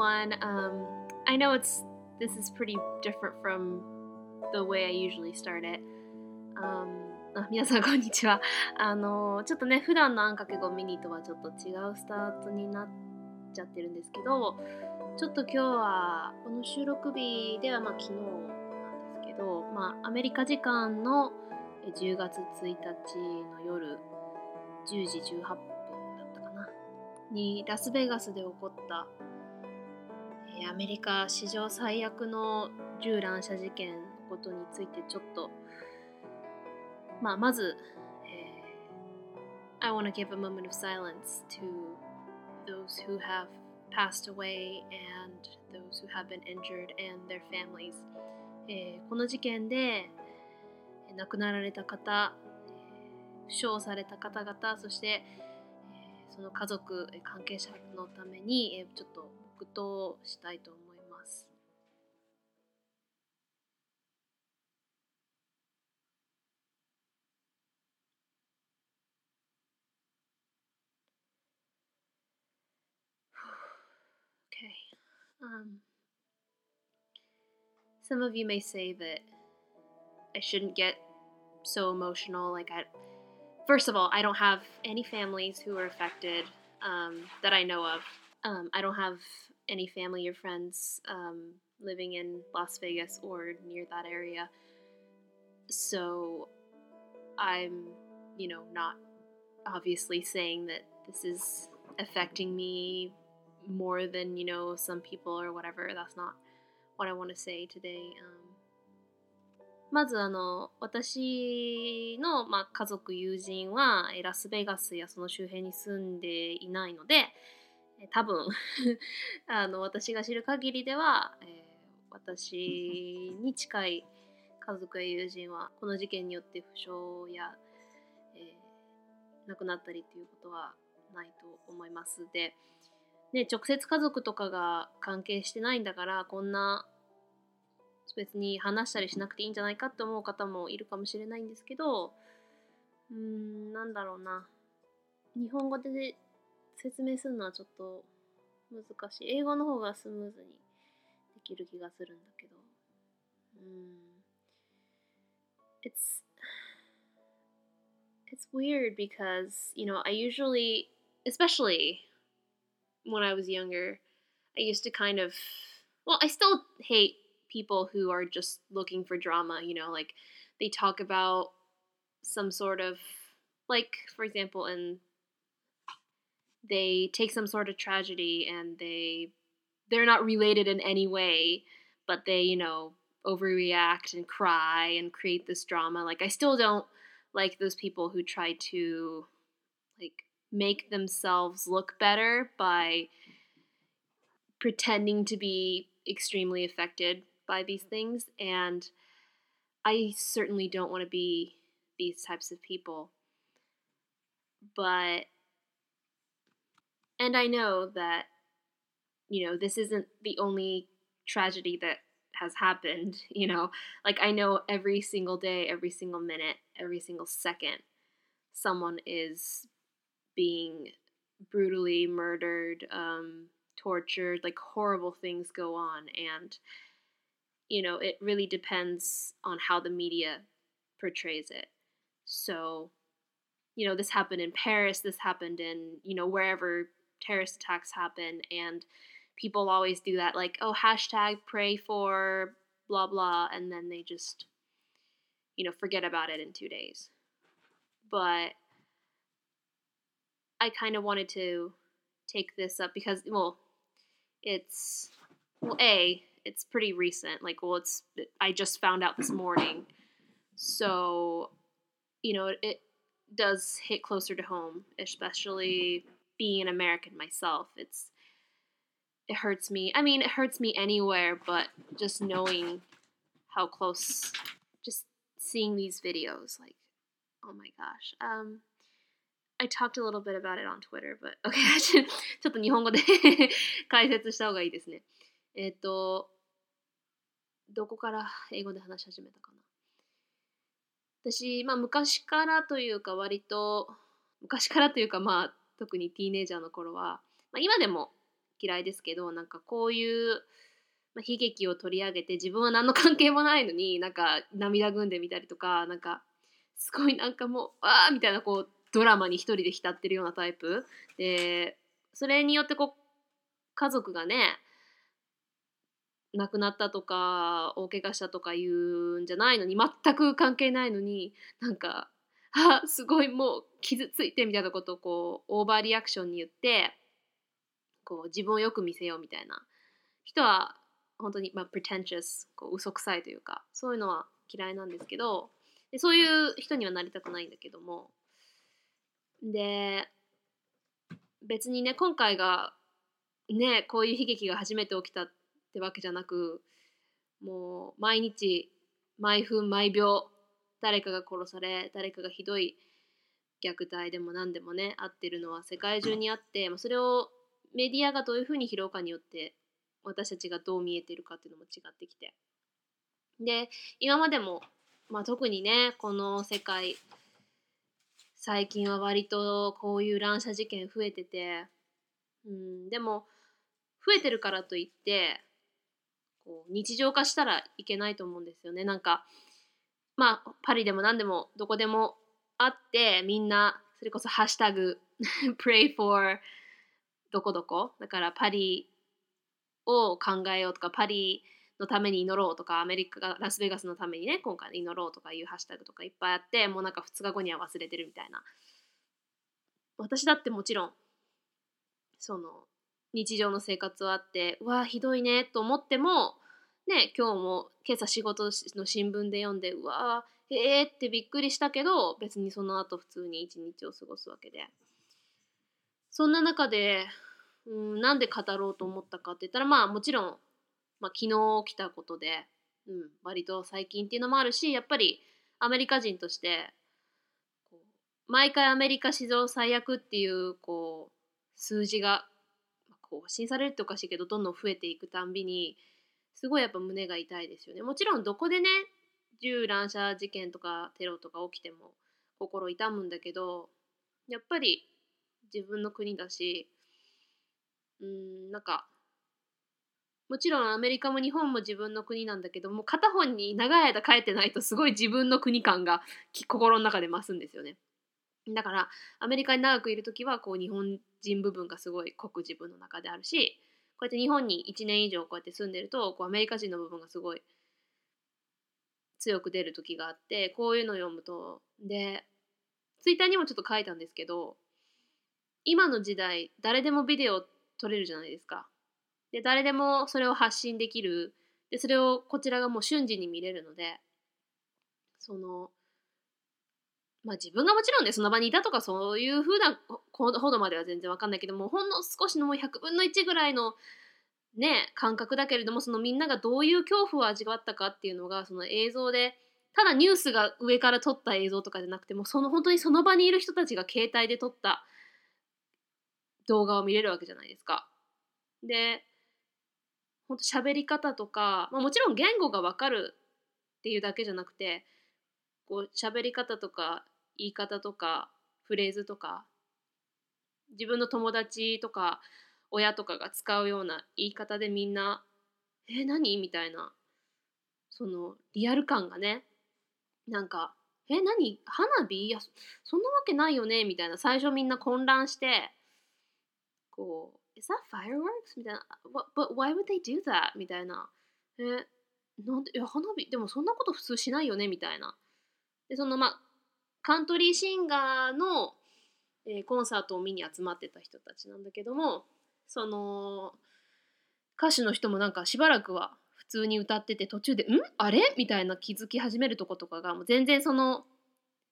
one. Um, I know it's this is pretty different from the way I usually start it. Um, あ 皆さんこんにちは。あのちょっとね普段のあんかけごミニとはちょっと違うスタートになっちゃってるんですけど、ちょっと今日はこの収録日ではまあ昨日なんですけど、まあアメリカ時間の10月1日の夜10時18分だったかなにラスベガスで起こったアメリカ史上最悪の銃乱射事件のことについてちょっとまあまず、えー I want to give a moment of silence to those who have passed away and those who have been injured and their families、えーこの事件で亡くなられた方、負傷された方々そして、えーその家族関係者のために、えーちょっと黙祷したいと思います。Okay. Um, some of you may say that I shouldn't get so emotional. Like, I, first of all, I don't have any families who are affected um, that I know of. Um, I don't have any family or friends um, living in Las Vegas or near that area. So I'm, you know, not obviously saying that this is affecting me more than, you know, some people or whatever. That's not what I want to say today. Um, まずあの私の、まあ、家族友人はえラスベガスやその周辺に住んでいないのでえ 多分。あの私が知る限りでは、えー私に近い家族や友人はこの事件によって負傷や、えー亡くなったりっていうことはないと思います。で、ね、直接家族とかが関係してないんだからこんな別に話したりしなくていいんじゃないかって思う方もいるかもしれないんですけどうーんなんだろうな。日本語で説明するのはちょっと難しい英語の方がスムーズにできる気がするんだけどうーん It's it's weird because you know I usually especially when I was younger I used to kind of well I still hate people who are just looking for drama you know like they talk about some sort of like for example in they take some sort of tragedy and they they're not related in any way but they you know overreact and cry and create this drama. Like i still don't like those people who try to like make themselves look better by pretending to be extremely affected by these things and i certainly don't want to be these types of people. But and i know that you know this isn't the only tragedy that has happened you know? Like i know every single day every single minute every single second someone is being brutally murdered um tortured like horrible things go on. And you know it really depends on how the media portrays it. So you know this happened in paris this happened in you know wherever terrorist attacks happen and people always do that like oh hashtag pray for blah blah and then they just you know forget about it in two days. But i kind of wanted to take this up because well it's well a it's pretty recent like well it's i just found out this morning. So you know it, it does hit closer to home especially being an american myself it's it hurts me i mean it hurts me anywhere but just knowing how close just seeing these videos like oh my gosh um I talked a little bit about it on Twitter, but okay, ちょっと日本語で解説した方がいいですね。えっ、と、どこから英語で話し始めたかな。私、まあ昔からというか割と、昔からというかまあ特にティーネイジャーの頃は、まあ、今でも嫌いですけどなんかこういう、ま、悲劇を取り上げて自分は何の関係もないのになんか涙ぐんでみたりとかなんかすごいなんかもうわーみたいなこうドラマに一人で浸ってるようなタイプ。でそれによってこう家族がね亡くなったとか大怪我したとか言うんじゃないのに全く関係ないのになんかあすごいもう傷ついてみたいなことをこうオーバーリアクションに言ってこう自分をよく見せようみたいな。人は本当に、まあ、pretentious こう嘘くさいというかそういうのは嫌いなんですけどでそういう人にはなりたくないんだけども。で別にね今回がねこういう悲劇が初めて起きたってわけじゃなくもう毎日毎分毎秒誰かが殺され誰かがひどい虐待でも何でもねあってるのは世界中にあってまそれをメディアがどういうふうに拾うかによって私たちがどう見えてるかっていうのも違ってきて。で今までも、まあ、特にねこの世界最近は割とこういう乱射事件増えてて、うん、でも増えてるからといってこう日常化したらいけないと思うんですよね。なんかまあパリでも何でもどこでもあってみんなそれこそハッシュタグ pray for どこどこ。だからパリを考えようとかパリのために祈ろうとかアメリカがラスベガスのためにね今回祈ろうとかいうハッシュタグとかいっぱいあってもうなんか2日後には忘れてるみたいな。私だってもちろんその日常の生活はあってうわひどいねと思ってもね今日も今朝仕事の新聞で読んでうわえーってびっくりしたけど別にその後普通に一日を過ごすわけで。そんな中でうんなんで語ろうと思ったかって言ったらまあもちろん、まあ、昨日起きたことで、うん、割と最近っていうのもあるしやっぱりアメリカ人として毎回アメリカ史上最悪っていうこう数字が更新されるっておかしいけどどんどん増えていくたんびにすごいやっぱ胸が痛いですよねもちろんどこでね銃乱射事件とかテロとか起きても心痛むんだけどやっぱり自分の国だしうんなんかもちろんアメリカも日本も自分の国なんだけども片方に長い間帰ってないとすごい自分の国感が心の中で増すんですよね。だからアメリカに長くいる時はこう日本人部分がすごい濃く自分の中であるしこうやって日本に1年以上こうやって住んでるとこうアメリカ人の部分がすごい強く出る時があってこういうのを読むとでツイッターにもちょっと書いたんですけど今の時代誰でもビデオ撮れるじゃないですか。で誰でもそれを発信できるでそれをこちらがもう瞬時に見れるのでそのまあ自分がもちろんねその場にいたとかそういうふうなほどまでは全然わかんないけどもほんの少しのもう100分の1ぐらいのね感覚だけれどもそのみんながどういう恐怖を味わったかっていうのがその映像でただニュースが上から撮った映像とかじゃなくてもその本当にその場にいる人たちが携帯で撮った動画を見れるわけじゃないですか。で本当喋り方とか、まあ、もちろん言語がわかるっていうだけじゃなくてこう喋り方とか言い方とかフレーズとか自分の友達とか親とかが使うような言い方でみんな「え何?」みたいなそのリアル感がねなんか「え何？花火？いやそんなわけないよね」みたいな最初みんな混乱してこう「Is that fireworks?」みたいな「But, but why would they do that?」みたいな「えなんでいや花火でもそんなこと普通しないよね」みたいな。でそのまあカントリーシンガーの、えー、コンサートを見に集まってた人たちなんだけどもその歌手の人もなんかしばらくは普通に歌ってて途中で「ん？あれ?」みたいな気づき始めるとことかがもう全然その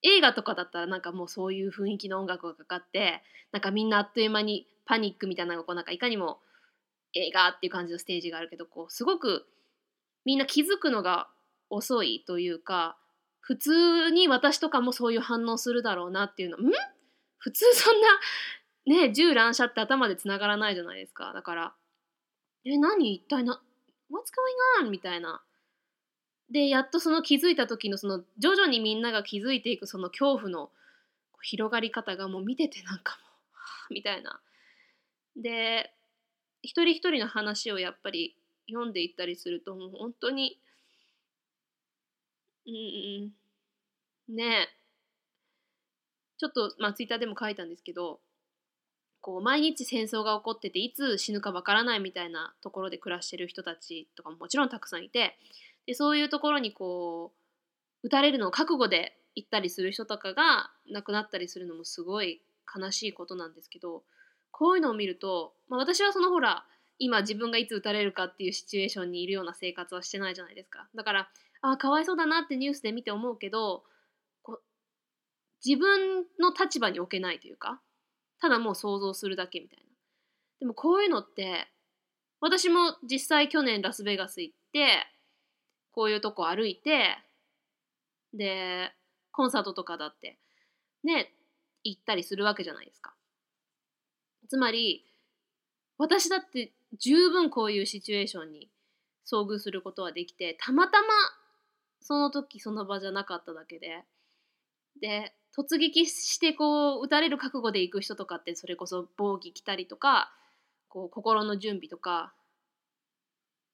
映画とかだったらなんかもうそういう雰囲気の音楽がかかってなんかみんなあっという間にパニックみたいなのがこうなんかいかにも映画っていう感じのステージがあるけどこうすごくみんな気づくのが遅いというか普通に私とかもそういう反応するだろうなっていうの。ん？普通そんな ね銃乱射って頭でつながらないじゃないですか。だからえ何？一体な What's going on? みたいな。でやっとその気づいた時のその徐々にみんなが気づいていくその恐怖の広がり方がもう見ててなんかもう、みたいな。で一人一人の話をやっぱり読んでいったりするともう本当にうんうんね。ちょっとまあツイッターでも書いたんですけどこう毎日戦争が起こってていつ死ぬかわからないみたいなところで暮らしてる人たちとかももちろんたくさんいてでそういうところにこう撃たれるのを覚悟で行ったりする人とかが亡くなったりするのもすごい悲しいことなんですけどこういうのを見ると、まあ、私はそのほら今自分がいつ撃たれるかっていうシチュエーションにいるような生活はしてないじゃないですか。だからあかわいそうだなってニュースで見て思うけど自分の立場に置けないというかただもう想像するだけみたいなでもこういうのって私も実際去年ラスベガス行ってこういうとこ歩いてでコンサートとかだってね行ったりするわけじゃないですか。つまり私だって十分こういうシチュエーションに遭遇することはできてたまたまその時その場じゃなかっただけでで突撃してこう撃たれる覚悟で行く人とかってそれこそ防着着たりとかこう心の準備とか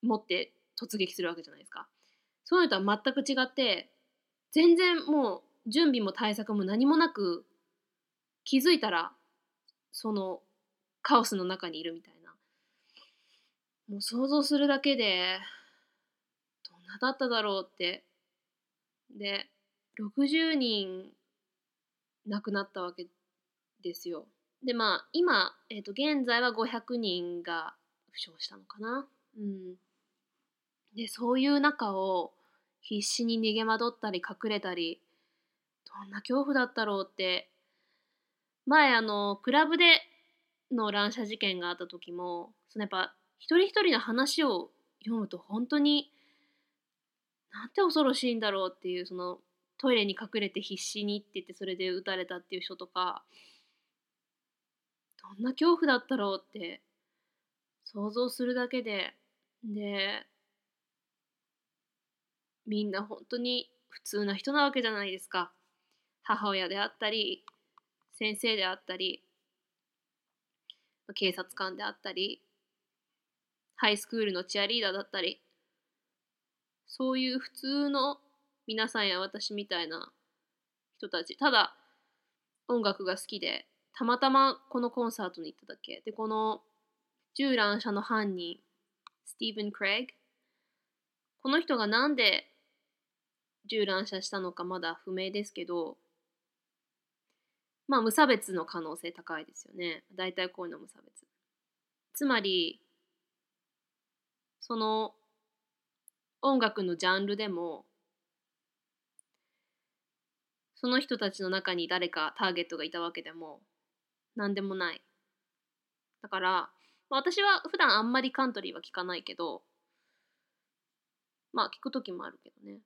持って突撃するわけじゃないですか。そういうのとは全く違って全然もう準備も対策も何もなく気づいたらそのカオスの中にいるみたいなもう想像するだけでどんなだっただろうってで60人亡くなったわけですよ。でまあ今、えー、と現在は500人が負傷したのかな。うん。でそういう中を必死に逃げ惑ったり隠れたりどんな恐怖だったろうって。前あのクラブでの乱射事件があった時もそのやっぱ一人一人の話を読むと本当になんて恐ろしいんだろうっていうそのトイレに隠れて必死にって言ってそれで撃たれたっていう人とかどんな恐怖だったろうって想像するだけででみんな本当に普通な人なわけじゃないですか。母親であったり先生であったり警察官であったりハイスクールのチアリーダーだったり。そういう普通の皆さんや私みたいな人たち。ただ音楽が好きでたまたまこのコンサートに行っただけ。でこの銃乱射の犯人スティーブン・クレイグこの人がなんで銃乱射したのかまだ不明ですけどまあ無差別の可能性高いですよね。大体こういうの無差別。つまりその音楽のジャンルでもその人たちの中に誰かターゲットがいたわけでも何でもない。だから私は普段あんまりカントリーは聞かないけどまあ聞く時もあるけどね。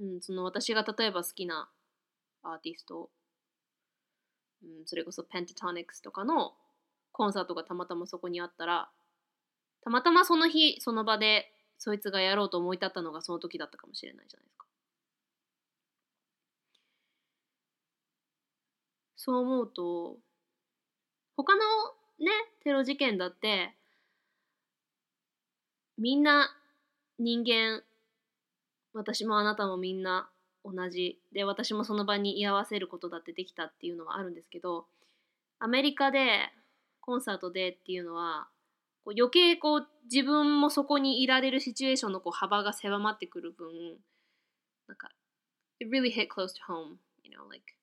うんその私が例えば好きなアーティスト、うん、それこそペンタトニックスとかのコンサートがたまたまそこにあったらたまたまその日その場でそいつがやろうと思い立ったのがその時だったかもしれないじゃないですか。そう思うと他のねテロ事件だってみんな人間私もあなたもみんな同じで私もその場に居合わせることだってできたっていうのはあるんですけどアメリカでコンサートでっていうのはこう余計こう自分もそこにいられるシチュエーションのこう幅が狭まってくる分なんか it really hit close to home you know like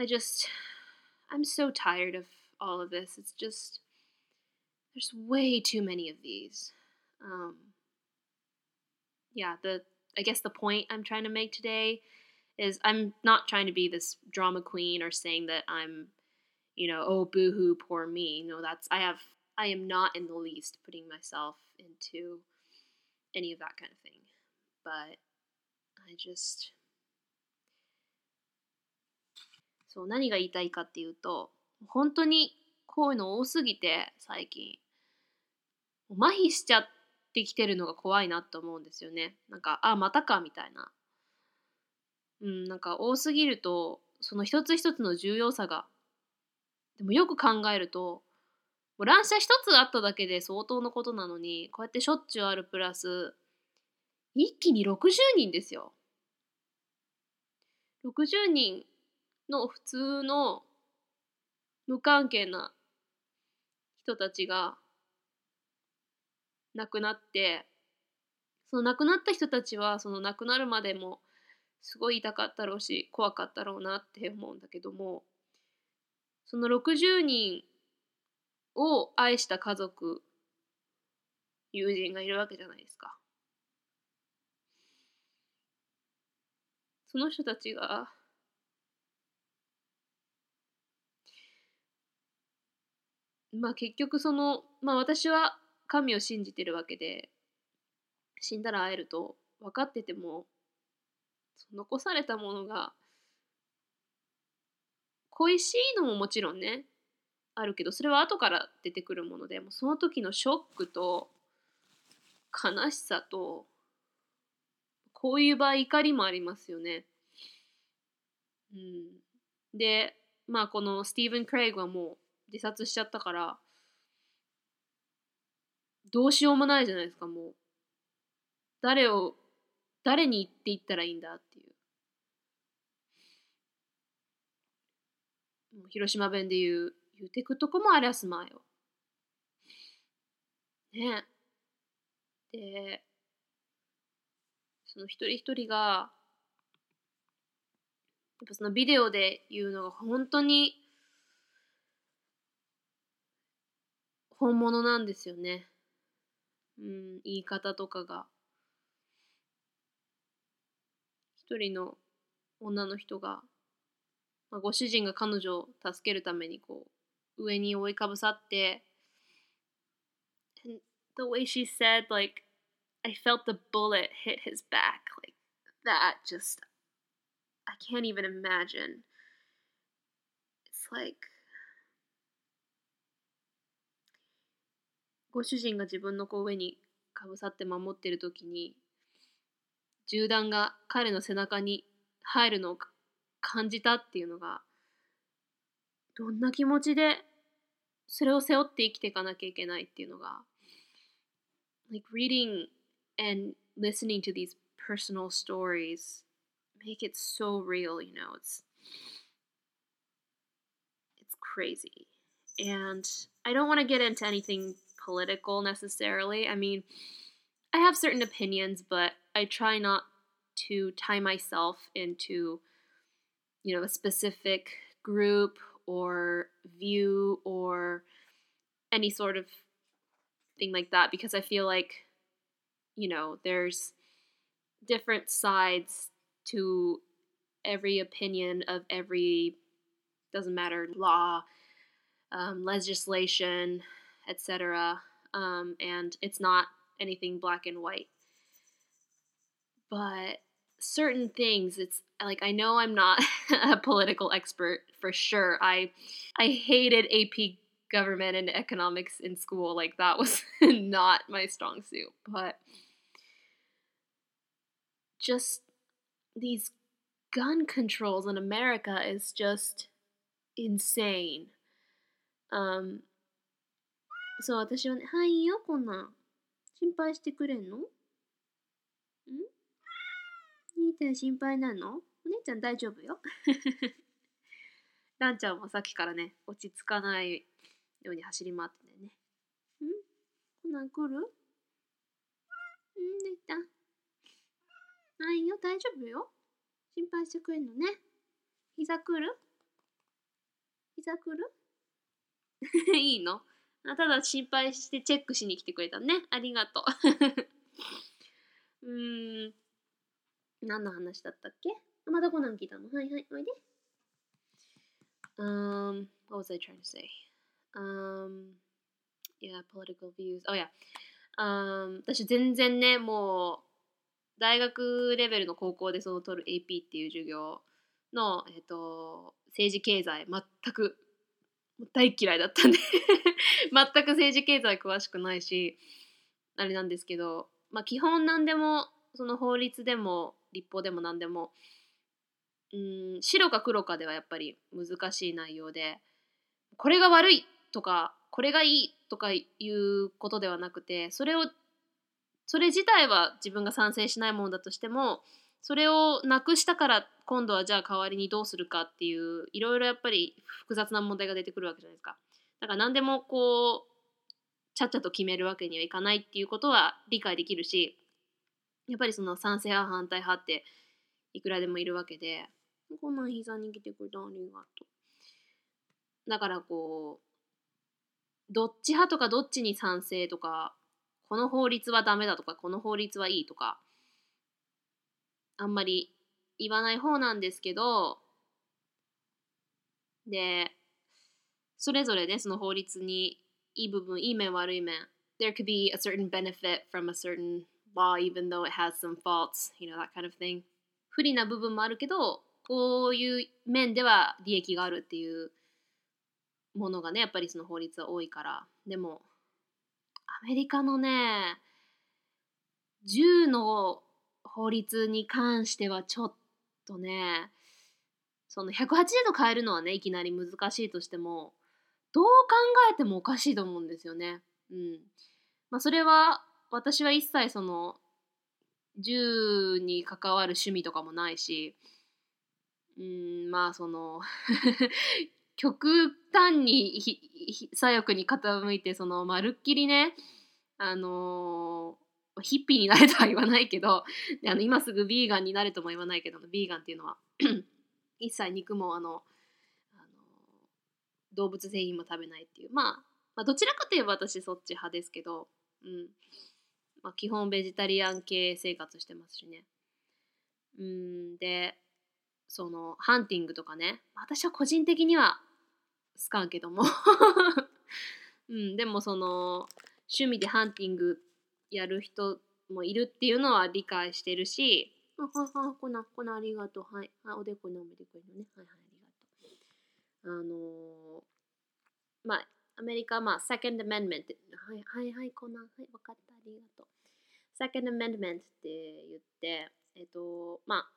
I just, I'm so tired of all of this. It's just, there's way too many of these. Um, yeah, the, I guess the point I'm trying to make today is I'm not trying to be this drama queen or saying that I'm, you know, oh, boohoo, poor me. No, that's, I have, I am not in the least putting myself into any of that kind of thing. But I just, そう何が言いたいかっていうと本当にこういうの多すぎて最近麻痺しちゃってきてるのが怖いなと思うんですよねなんかあまたかみたいなうんなんか多すぎるとその一つ一つの重要さがでもよく考えると乱射一つあっただけで相当のことなのに、こうやってしょっちゅうあるプラス、一気に60人ですよ。60人の普通の無関係な人たちが亡くなってその亡くなった人たちはその亡くなるまでもすごい痛かったろうし怖かったろうなって思うんだけどもその60人を愛した家族友人がいるわけじゃないですか。その人たちがまあ結局そのまあ私は神を信じてるわけで死んだら会えると分かってても残されたものが恋しいのももちろんねあるけどそれは後から出てくるものでもその時のショックと悲しさとこういう場合怒りもありますよね。うん、でまあこのスティーブン・クレイグはもう自殺しちゃったからどうしようもないじゃないですかもう。誰を誰に言っていったらいいんだっていう。広島弁で言う言うてくとこもありゃすまよねでその一人一人がやっぱそのビデオで言うのが本当に本物なんですよね。うん、言い方とかが。一人の女の人が、まあ、ご主人が彼女を助けるためにこう上に覆いかぶさって And the way she said like I felt the bullet hit his back like that just I can't even imagine it's like ご主人が自分のこう上にかぶさって守ってる時に銃弾が彼の背中に入るのを感じたっていうのがどんな気持ちでそれを背負って生きていかなきゃいけないっていうのが like reading and listening to these personal stories make it so real you know it's it's crazy and I don't want to get into anything political necessarily. I mean, I have certain opinions, but I try not to tie myself into, you know, a specific group or view or any sort of thing like that because I feel like, you know, there's different sides to every opinion of every doesn't matter law um, legislation etc. Um, and it's not anything black and white. But certain things, it's like I know I'm not a political expert for sure. I I hated AP government and economics in school. Like that was not my strong suit. But just these gun controls in America is just insane. Um, そう、私はね、はいよ、こんなん。心配してくれんのん 兄ちゃん心配なの？お姉ちゃん大丈夫よ？ランちゃんもさっきからね、落ち着かないように走り回ってね。ん？こんなん来る？んできた。はいよ、大丈夫よ。心配してくれんのね。膝来る？膝来る？いいの？あただ心配してチェックしに来てくれたね。ありがとう。うーん。何の話だったっけ？まだこんなん聞いたの？はいはい、おいで。Um, what was I trying to say? Um, yeah, political views. Oh yeah. Um, 私全然ね、もう、大学レベルの高校でその取る AP っていう授業の、えっ、と、政治経済全く大嫌いだったんで 全く政治経済詳しくないしあれなんですけどまあ基本何でもその法律でも立法でも何でもうん白か黒かではやっぱり難しい内容でこれが悪いとかこれがいいとかいうことではなくてそれをそれ自体は自分が賛成しないものだとしてもそれをなくしたから今度はじゃあ代わりにどうするかっていういろいろやっぱり複雑な問題が出てくるわけじゃないですか。だから何でもこうちゃっちゃと決めるわけにはいかないっていうことは理解できるしやっぱりその賛成派反対派っていくらでもいるわけでこんな膝に来てくれたありがとう。だからこうどっち派とかどっちに賛成とかこの法律はダメだとかこの法律はいいとかあんまり言わない方なんですけどでそれぞれねその法律にいい部分いい面悪い面 there could be a certain benefit from a certain law even though it has some faults you know that kind of thing. 不利な部分もあるけどこういう面では利益があるっていうものがねやっぱりその法律は多いから。でもアメリカのね銃の法律に関してはちょっとねその180度変えるのはねいきなり難しいとしてもどう考えてもおかしいと思うんですよね。うん。まあ、それは私は一切その銃に関わる趣味とかもないしうんまあその 極端に左翼に傾いてそのまるっきりねあのー、ヒッピーになれとは言わないけどであの今すぐビーガンになれとも言わないけどビーガンっていうのは 一切肉もあの動物製品も食べないっていう、まあ、まあどちらかといえば私そっち派ですけど、うん。まあ、基本ベジタリアン系生活してますしねうんでそのハンティングとかね私は個人的には好かんけども うん、でもその趣味でハンティングやる人もいるっていうのは理解してるし、あ、はは、こな、こなありがとう。はい。あ、おでこのおめでこいのね。はいはい。あのー、まあ、アメリカは、まあ、Second Amendment はいはいはい、こんな、はい、わかった、ありがとう。Second Amendment って言って、えっと、まあ、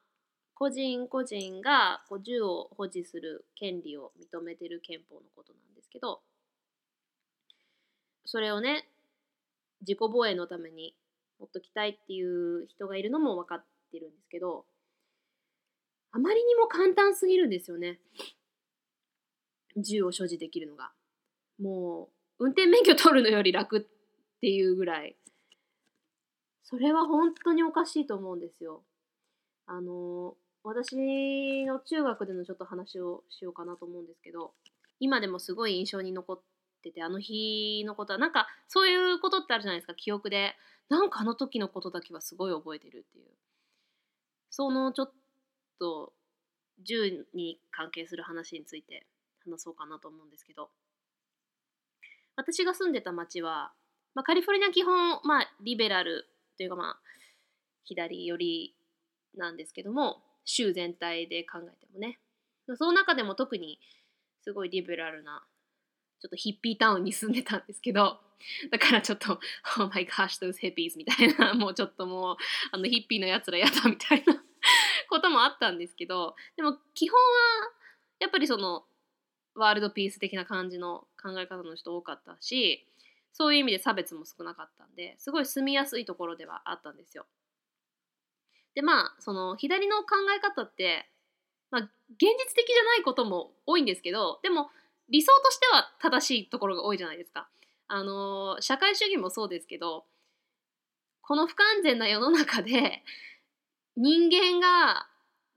個人個人がこう銃を保持する権利を認めてる憲法のことなんですけど、それをね、自己防衛のために持っときたいっていう人がいるのも分かってるんですけど、あまりにも簡単すぎるんですよね。銃を所持できるのが。もう、運転免許取るのより楽っていうぐらい。それは本当におかしいと思うんですよ。あの、私の中学でのちょっと話をしようかなと思うんですけど、今でもすごい印象に残ってて、あの日のことは、なんかそういうことってあるじゃないですか、記憶で。なんかあの時のことだけはすごい覚えてるっていう。そのちょっと銃に関係する話について話そうかなと思うんですけど私が住んでた町は、まあ、カリフォルニア基本、まあ、リベラルというかまあ左寄りなんですけども州全体で考えてもね。その中でも特にすごいリベラルなちょっとヒッピータウンに住んでたんですけどだからちょっと「Oh my gosh those hippies」みたいなもうちょっともうあのヒッピーのやつらやだみたいなこともあったんですけどでも基本はやっぱりそのワールドピース的な感じの考え方の人多かったしそういう意味で差別も少なかったんですごい住みやすいところではあったんですよ。でまあその左の考え方って、まあ、現実的じゃないことも多いんですけどでも理想としては正しいところが多いじゃないですか。あの社会主義もそうですけどこの不完全な世の中で人間が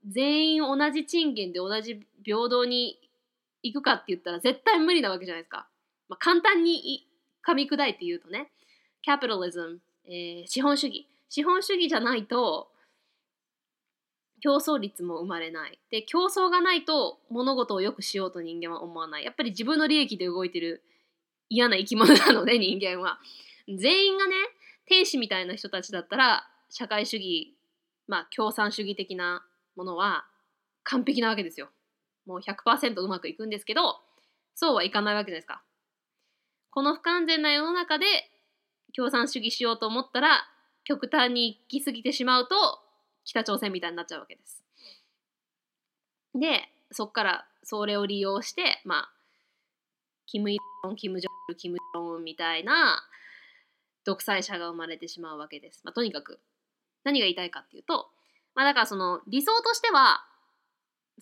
全員同じ賃金で同じ平等に行くかって言ったら絶対無理なわけじゃないですか。まあ、簡単に噛み砕いて言うとね、キャピタリズム、えー、資本主義。資本主義じゃないと競争率も生まれない。で、競争がないと物事を良くしようと人間は思わない。やっぱり自分の利益で動いてる嫌な生き物なので人間は。全員がね、天使みたいな人たちだったら社会主義、まあ共産主義的なものは完璧なわけですよ。もう100%うまくいくんですけどそうはいかないわけじゃないですか。この不完全な世の中で共産主義しようと思ったら極端に行き過ぎてしまうと北朝鮮みたいになっちゃうわけです。でそっからそれを利用してまあキム・イルソンキム・ジョンキム・ジョンみたいな独裁者が生まれてしまうわけです。まあ、とにかく何が言いたいかっていうと、まあ、だからその理想としては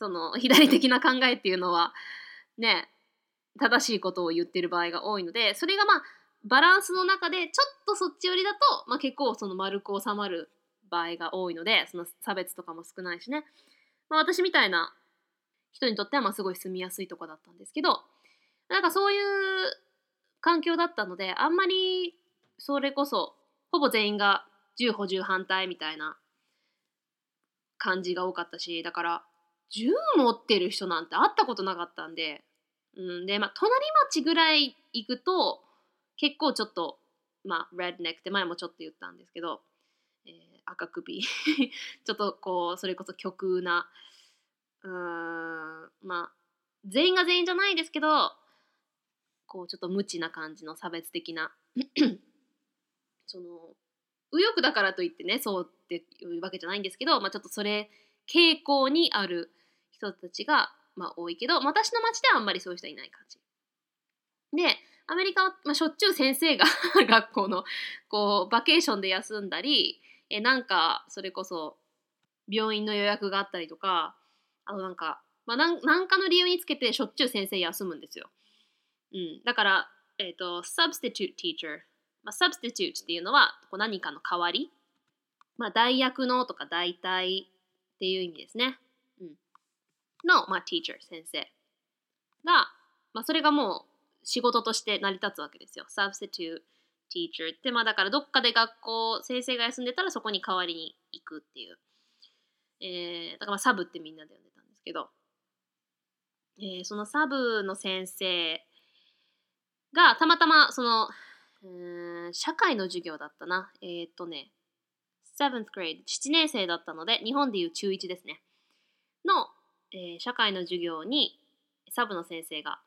その左的な考えっていうのはね正しいことを言ってる場合が多いのでそれがまあバランスの中でちょっとそっち寄りだと、まあ、結構その丸く収まる場合が多いのでその差別とかも少ないしね、まあ、私みたいな人にとってはまあすごい住みやすいとこだったんですけどなんかそういう環境だったのであんまりそれこそほぼ全員が銃補充反対みたいな感じが多かったしだから銃持ってる人なんて会ったことなかったんで、うん、でまあ隣町ぐらい行くと結構ちょっとまあレッドネックって前もちょっと言ったんですけど、えー、赤首。ちょっとこうそれこそ極なうーんまあ全員が全員じゃないですけどこうちょっと無知な感じの差別的な。その右翼だからといってねそうっていうわけじゃないんですけど、まあ、ちょっとそれ傾向にある人たちが、まあ、多いけど私の町ではあんまりそういう人いない感じ。でアメリカは、まあ、しょっちゅう先生が 学校のこうバケーションで休んだりえなんかそれこそ病院の予約があったりとかあとなんか、まあ、ななんかの理由につけてしょっちゅう先生休むんですよ。うん、だから、えっ、ー、と substitute teacher まあ、substitute っていうのはこう何かの代わり、まあ、代役のとか代替っていう意味ですね。の、まあ、teacher 先生が、まあ、それがもう仕事として成り立つわけですよ。substitute teacher って、まあ、だからどっかで学校先生が休んでたらそこに代わりに行くっていう。えー、だからサブってみんなで呼んでたんですけど、えー、そのサブの先生がたまたまその社会の授業だったな。えー、っとね、7th grade、7年生だったので、日本でいう中1ですね。の、えー、社会の授業にサブの先生が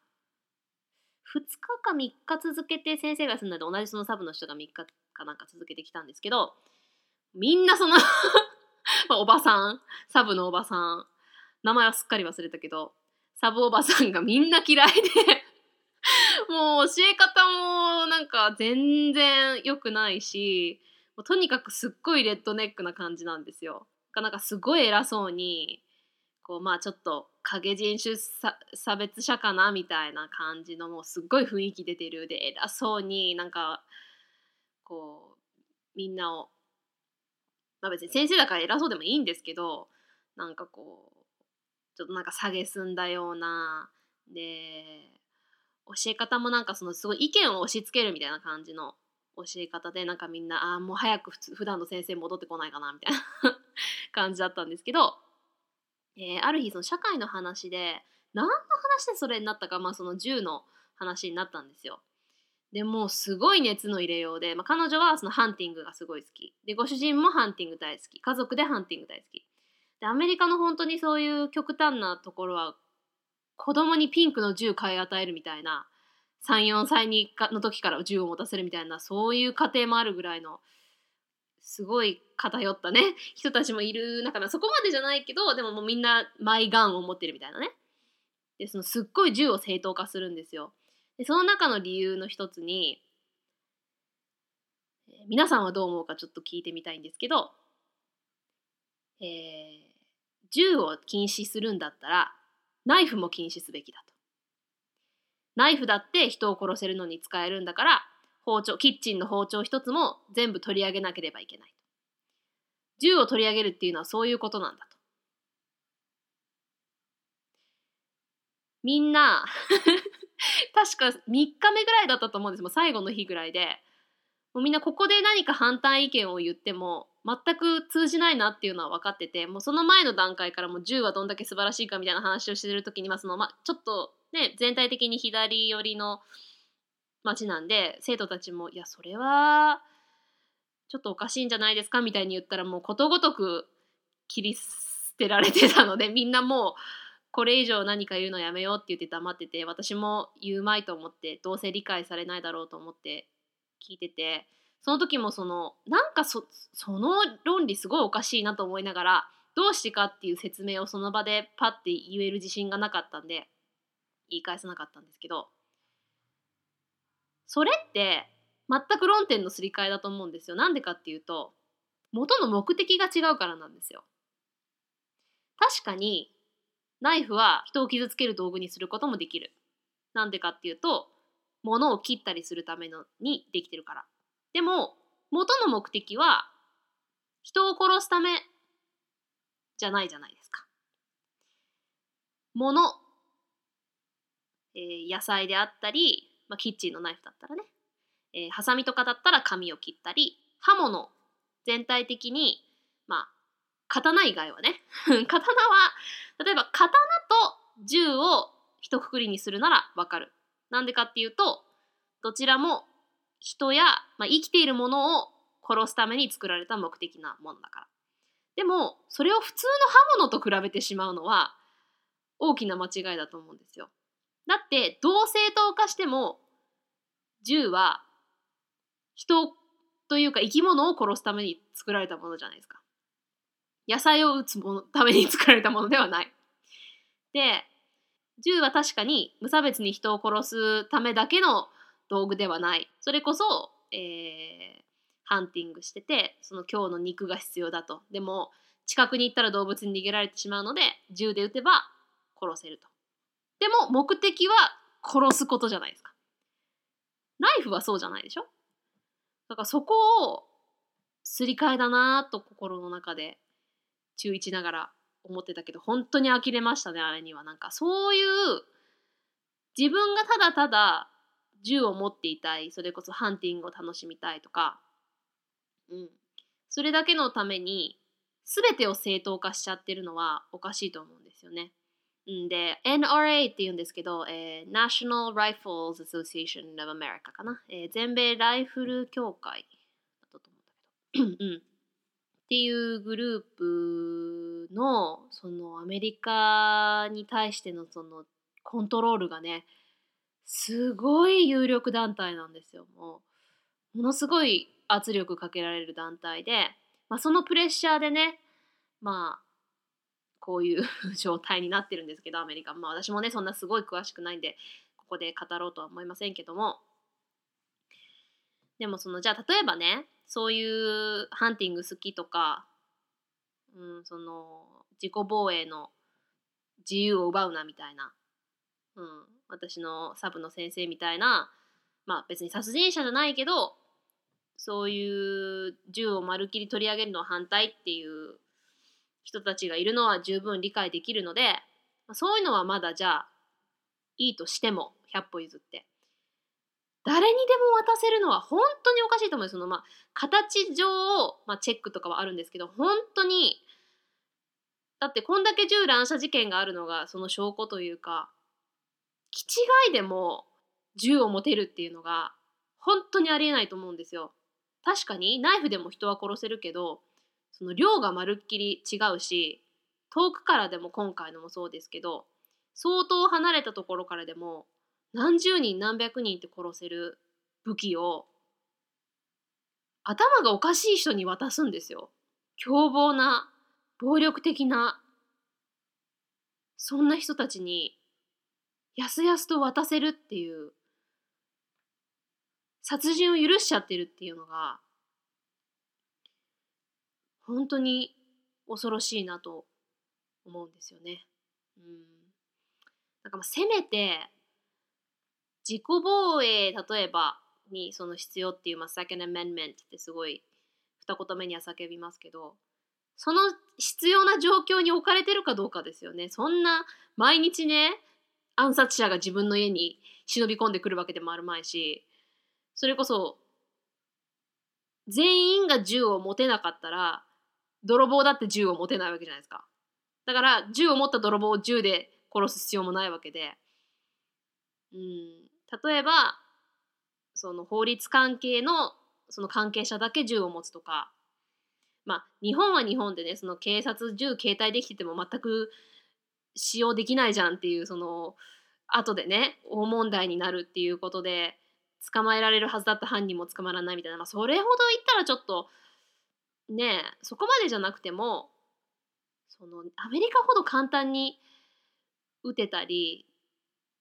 2日か3日続けて先生が住んだので同じそのサブの人が3日かなんか続けてきたんですけどみんなその おばさんサブのおばさん名前はすっかり忘れたけどサブおばさんがみんな嫌いでもう教え方もなんか全然良くないしもうとにかくすっごいレッドネックな感じなんですよ。なんかすごい偉そうにこうまあちょっと影人種差別者かなみたいな感じのもうすっごい雰囲気出てる。で偉そうになんかこうみんなをまあ別に先生だから偉そうでもいいんですけどなんかこうちょっとなんか蔑んだようなで教え方もなんかそのすごい意見を押し付けるみたいな感じの教え方でなんかみんなああもう早く普通普段の先生戻ってこないかなみたいな 感じだったんですけど、えー、ある日その社会の話で何の話でそれになったかまあその銃の話になったんですよ。でもうすごい熱の入れようで、まあ、彼女はそのハンティングがすごい好き。でご主人もハンティング大好き。家族でハンティング大好き。でアメリカの本当にそういう極端なところは子供にピンクの銃買い与えるみたいな34歳にの時から銃を持たせるみたいなそういう家庭もあるぐらいのすごい偏ったね。人たちもいる中でそこまでじゃないけどでももうみんなマイガンを持ってるみたいなね。でそのすっごい銃を正当化するんですよ。でその中の理由の一つに皆さんはどう思うかちょっと聞いてみたいんですけど、えー、銃を禁止するんだったらナイフも禁止すべきだと。ナイフだって人を殺せるのに使えるんだから包丁キッチンの包丁一つも全部取り上げなければいけない銃を取り上げるっていうのはそういうことなんだと。みんな 確か3日目ぐらいだったと思うんです。もう最後の日ぐらいで。もうみんなここで何か反対意見を言っても全く通じないなっていうのは分かっててもうその前の段階からもう銃はどんだけ素晴らしいかみたいな話をしてる時に、まあそのまあ、ちょっとね全体的に左寄りの街なんで生徒たちも「いやそれはちょっとおかしいんじゃないですか」みたいに言ったらもうことごとく切り捨てられてたので みんなもうこれ以上何か言うのやめようって言って黙ってて私も言うまいと思ってどうせ理解されないだろうと思って聞いててその時もそのなんかそその論理すごいおかしいなと思いながらどうしてかっていう説明をその場でパッて言える自信がなかったんで言い返さなかったんですけどそれって全く論点のすり替えだと思うんですよ。なんでかっていうと元の目的が違うからなんですよ。確かにナイフは人を傷つける道具にすることもできる。なんでかっていうと物を切ったりするためのにできてるから。でも元の目的は人を殺すためじゃないじゃないですか。物、えー、野菜であったり、まあ、キッチンのナイフだったらね、えー、ハサミとかだったら紙を切ったり刃物全体的にまあ刀以外はね 刀は例えば刀と銃を一括りにするならわかる。なんでかっていうとどちらも人や、まあ、生きているものを殺すために作られた目的なものだから。でもそれを普通の刃物と比べてしまうのは大きな間違いだと思うんですよ。だって同正当化しても銃は人というか生き物を殺すために作られたものじゃないですか。野菜を撃つものために作られたものではない。で銃は確かに無差別に人を殺すためだけの道具ではない。それこそ、えー、ハンティングしててその今日の肉が必要だと。でも近くに行ったら動物に逃げられてしまうので銃で撃てば殺せると。でも目的は殺すことじゃないですか。ナイフはそうじゃないでしょ？だからそこをすり替えだなと心の中で中1ながら思ってたけど本当に呆れましたねあれにはなんかそういう自分がただただ銃を持っていたいそれこそハンティングを楽しみたいとか、うん、それだけのために全てを正当化しちゃってるのはおかしいと思うんですよね。で NRA って言うんですけど、えー、National Rifles Association of America かな、えー、全米ライフル協会だったと思うんだけど、っていうグループのそのアメリカに対してのそのコントロールがねすごい有力団体なんですよ。もうものすごい圧力かけられる団体で、まあ、そのプレッシャーでねまあこういう 状態になってるんですけどアメリカまあ私もねそんなすごい詳しくないんでここで語ろうとは思いませんけども。でもそのじゃあ例えばねそういうハンティング好きとか、うん、その自己防衛の自由を奪うなみたいな、うん、私のサブの先生みたいなまあ別に殺人者じゃないけどそういう銃をまるっきり取り上げるのは反対っていう人たちがいるのは十分理解できるのでそういうのはまだじゃあいいとしても100歩譲って誰にでも渡せるのは本当におかしいと思うそのまあ形上、まあ、チェックとかはあるんですけど本当にだってこんだけ銃乱射事件があるのがその証拠というか気違いでも銃を持てるっていうのが本当にありえないと思うんですよ。確かにナイフでも人は殺せるけどその量がまるっきり違うし遠くからでも今回のもそうですけど相当離れたところからでも何十人何百人って殺せる武器を頭がおかしい人に渡すんですよ。凶暴な暴力的なそんな人たちにやすやすと渡せるっていう殺人を許しちゃってるっていうのが本当に恐ろしいなと思うんですよね。うん。なんかまあせめて自己防衛例えばにその必要っていう、まあ、Second Amendment ってすごい二言目には叫びますけどその必要な状況に置かれてるかどうかですよね。そんな毎日ね暗殺者が自分の家に忍び込んでくるわけでもあるまいしそれこそ全員が銃を持てなかったら泥棒だって銃を持てないわけじゃないですか。だから銃を持った泥棒を銃で殺す必要もないわけで、うん、例えばその法律関係のその関係者だけ銃を持つとか。まあ日本は日本でねその警察銃携帯できてても全く使用できないじゃんっていうその後でね大問題になるっていうことで捕まえられるはずだった犯人も捕まらないみたいな、まあ、それほど言ったらちょっとねそこまでじゃなくてもそのアメリカほど簡単に撃てたり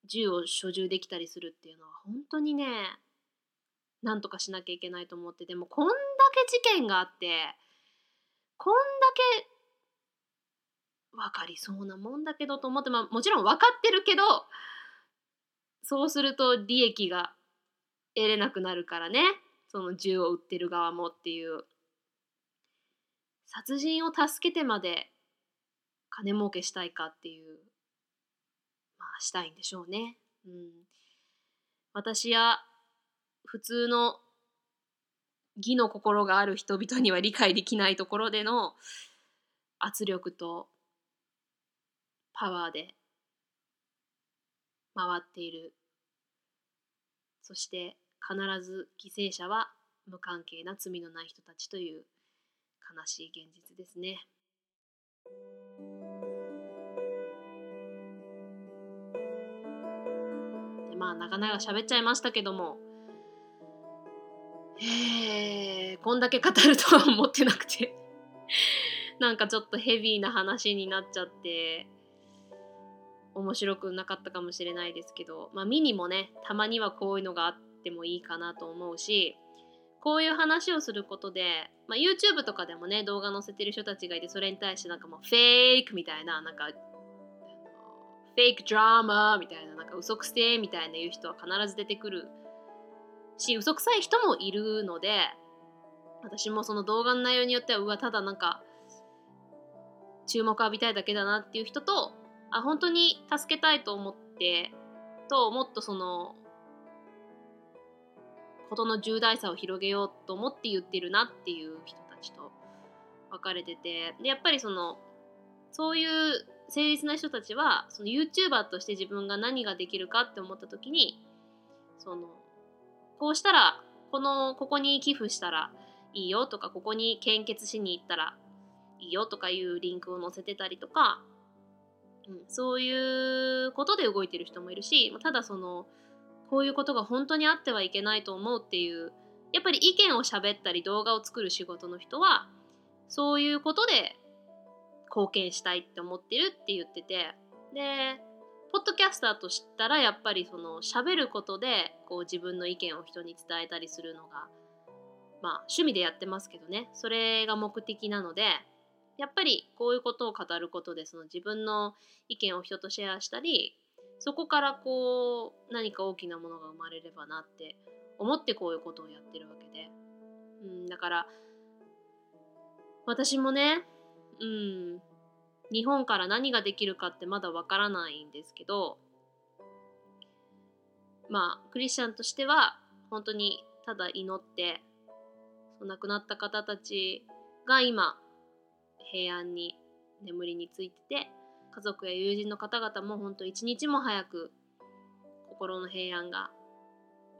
銃を所持できたりするっていうのは本当にねなんとかしなきゃいけないと思ってでもこんだけ事件があってこんだけ分かりそうなもんだけどと思って、まあ、もちろん分かってるけどそうすると利益が得れなくなるからねその銃を撃ってる側もっていう殺人を助けてまで金儲けしたいかっていうまあしたいんでしょうね。うん、私や普通の義の心がある人々には理解できないところでの圧力とパワーで回っているそして必ず犠牲者は無関係な罪のない人たちという悲しい現実ですね。でまあなかなか喋っちゃいましたけども。えー、こんだけ語るとは思ってなくて。なんかちょっとヘビーな話になっちゃって。面白くなかったかもしれないですけど、まあ、ミニもねたまにはこういうのがあってもいいかなと思うし。こういう話をすることで、まあ、YouTube とかでもね動画載せてる人たちがいてそれに対してなんかもうフェイクみたいななんかフェイクドラマみたいななんか嘘くせみたいな言う人は必ず出てくるし嘘くさい人もいるので私もその動画の内容によってはうわただなんか注目浴びたいだけだなっていう人とあ本当に助けたいと思ってともっとそのことの重大さを広げようと思って言ってるなっていう人たちと分かれててでやっぱりそのそういう誠実な人たちはその YouTuber として自分が何ができるかって思った時にそのこうしたらこのここに寄付したらいいよとかここに献血しに行ったらいいよとかいうリンクを載せてたりとかうん、そういうことで動いてる人もいるしただそのこういうことが本当にあってはいけないと思うっていうやっぱり意見を喋ったり動画を作る仕事の人はそういうことで貢献したいって思ってるって言っててでポッドキャスターとしたらやっぱりその喋ることでこう自分の意見を人に伝えたりするのがまあ趣味でやってますけどね。それが目的なのでやっぱりこういうことを語ることでその自分の意見を人とシェアしたりそこからこう何か大きなものが生まれればなって思ってこういうことをやってるわけで、うん、だから私もね、うん、日本から何ができるかってまだわからないんですけどまあクリスチャンとしては本当にただ祈って亡くなった方たちが今平安に眠りについてて家族や友人の方々も本当一日も早く心の平安が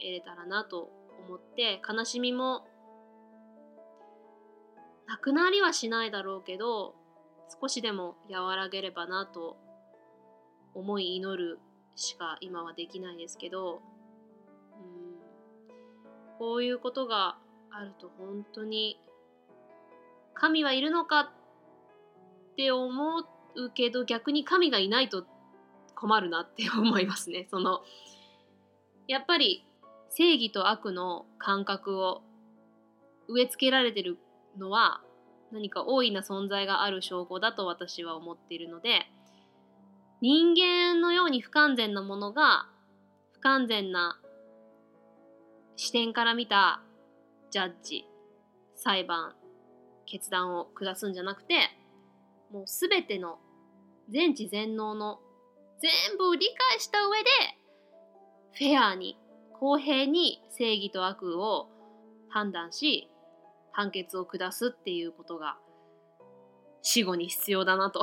得れたらなと思って悲しみもなくなりはしないだろうけど少しでも和らげればなと思い祈るしか今はできないですけどうんこういうことがあると本当に神はいるのかって思ってうけど逆に神がいないと困るなって思いますね。そのやっぱり正義と悪の感覚を植え付けられてるのは何か大いな存在がある証拠だと私は思っているので人間のように不完全なものが不完全な視点から見たジャッジ裁判決断を下すんじゃなくてもう全ての全知全能の全部を理解した上でフェアに公平に正義と悪を判断し判決を下すっていうことが死後に必要だなと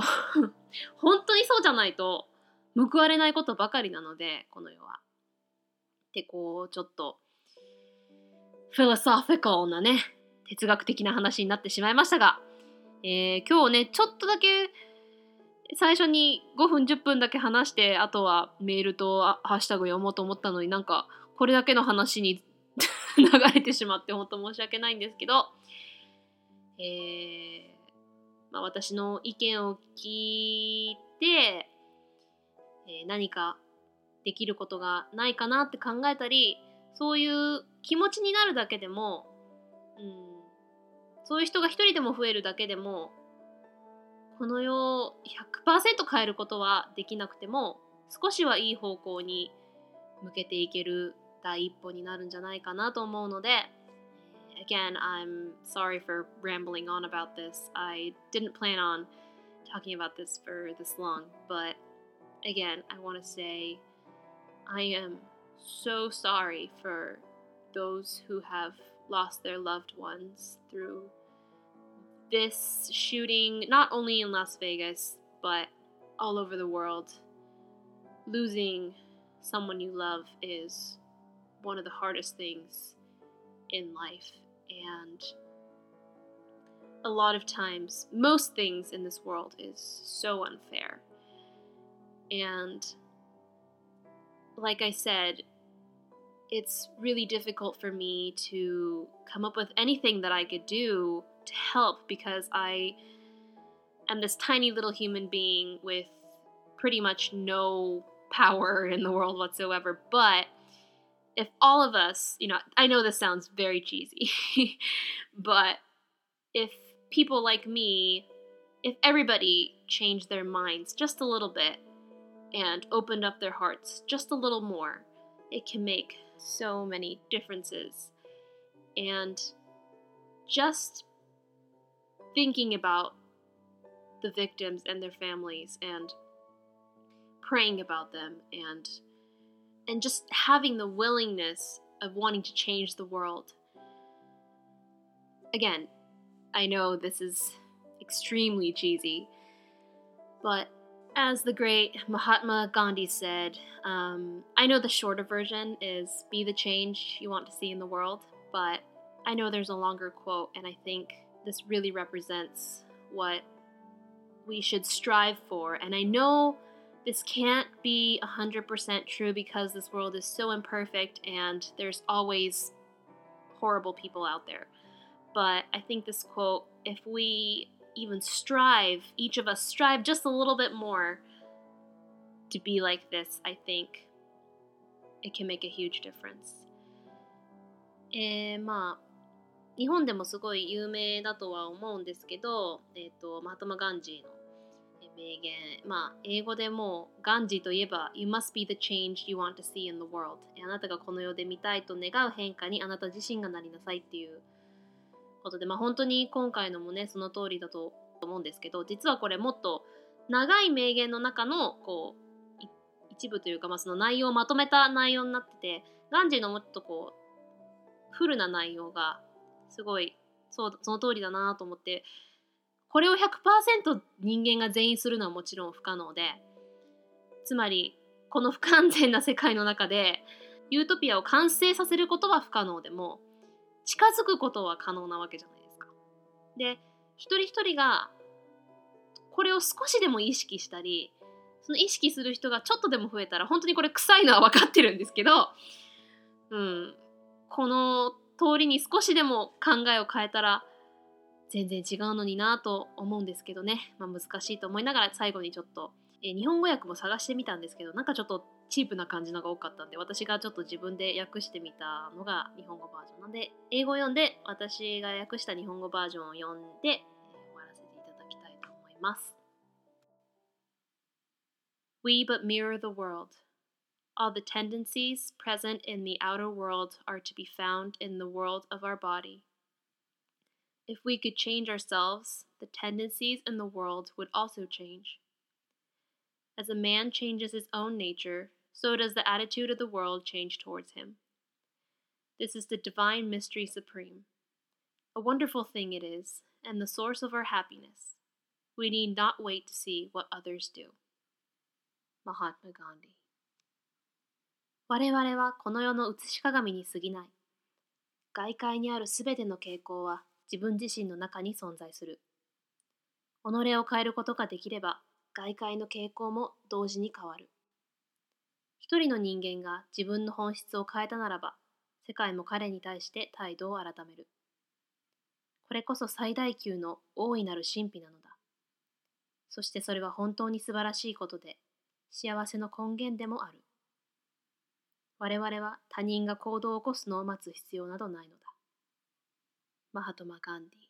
本当にそうじゃないと報われないことばかりなのでこの世は。ってこうちょっとフィロソフィカルなね哲学的な話になってしまいましたがえー、今日ねちょっとだけ最初に5分10分だけ話してあとはメールとハッシュタグ読もうと思ったのになんかこれだけの話に 流れてしまって本当申し訳ないんですけど、えーまあ、私の意見を聞いて、えー、何かできることがないかなって考えたりそういう気持ちになるだけでも、うん、そういう人が一人でも増えるだけでもこの世を100%変えることはできなくても少しはいい方向に向けていける第一歩になるんじゃないかなと思うので Again, I'm sorry for rambling on about this. I didn't plan on talking about this for this long, but again, I want to say I am so sorry for those who have lost their loved ones through this shooting, not only in Las Vegas, but all over the world. Losing someone you love is one of the hardest things in life. And a lot of times, most things in this world is so unfair. And like I said, it's really difficult for me to come up with anything that I could do to help because I am this tiny little human being with pretty much no power in the world whatsoever. But if all of us, you know, I know this sounds very cheesy, but if people like me, if everybody changed their minds just a little bit and opened up their hearts just a little more, it can make so many differences. And just thinking about the victims and their families and praying about them and and just having the willingness of wanting to change the world. Again, I know this is extremely cheesy, but as the great Mahatma Gandhi said, um, I know the shorter version is be the change you want to see in the world, but I know there's a longer quote, and I think this really represents what we should strive for. And I know this can't be 100% true because this world is so imperfect and there's always horrible people out there. But I think this quote, if we even strive, each of us strive just a little bit more to be like this, I think it can make a huge difference. Emma, 日本でもすごい有名だとは思うんですけど、えーと、マハトマ・ガンジーの名言、まあ、英語でもガンジーといえば You must be the change you want to see in the world. あなたがこの世で見たいと願う変化にあなた自身がなりなさいっていうことで、まあ、本当に今回のもねその通りだと思うんですけど実はこれもっと長い名言の中のこう一部というか、まあ、その内容をまとめた内容になっててガンジーのもっとこうフルな内容がすごいそうその通りだなと思ってこれを100%人間が全員するのはもちろん不可能でつまりこの不完全な世界の中でユートピアを完成させることは不可能でも近づくことは可能なわけじゃないですか。で一人一人がこれを少しでも意識したりその意識する人がちょっとでも増えたら本当にこれ臭いのは分かってるんですけど、うん、この通りに少しでも考えを変えたら全然違うのになと思うんですけどね、まあ、難しいと思いながら最後にちょっと、え日本語訳も探してみたんですけどなんかちょっとチープな感じのが多かったんで私がちょっと自分で訳してみたのが日本語バージョンなんで英語を読んで私が訳した日本語バージョンを読んで、え終わらせていただきたいと思います。We but mirror the world. All the tendencies present in the outer world are to be found in the world of our body. If we could change ourselves, the tendencies in the world would also change. As a man changes his own nature, so does the attitude of the world change towards him. This is the divine mystery supreme. A wonderful thing it is, and the source of our happiness. We need not wait to see what others do. Mahatma Gandhi 我々はこの世の写し鏡に過ぎない。外界にあるすべての傾向は自分自身の中に存在する。己を変えることができれば、外界の傾向も同時に変わる。一人の人間が自分の本質を変えたならば、世界も彼に対して態度を改める。これこそ最大級の大いなる神秘なのだ。そしてそれは本当に素晴らしいことで、幸せの根源でもある。我々は他人が行動を起こすのを待つ必要などないのだ。マハトマ・ガンディ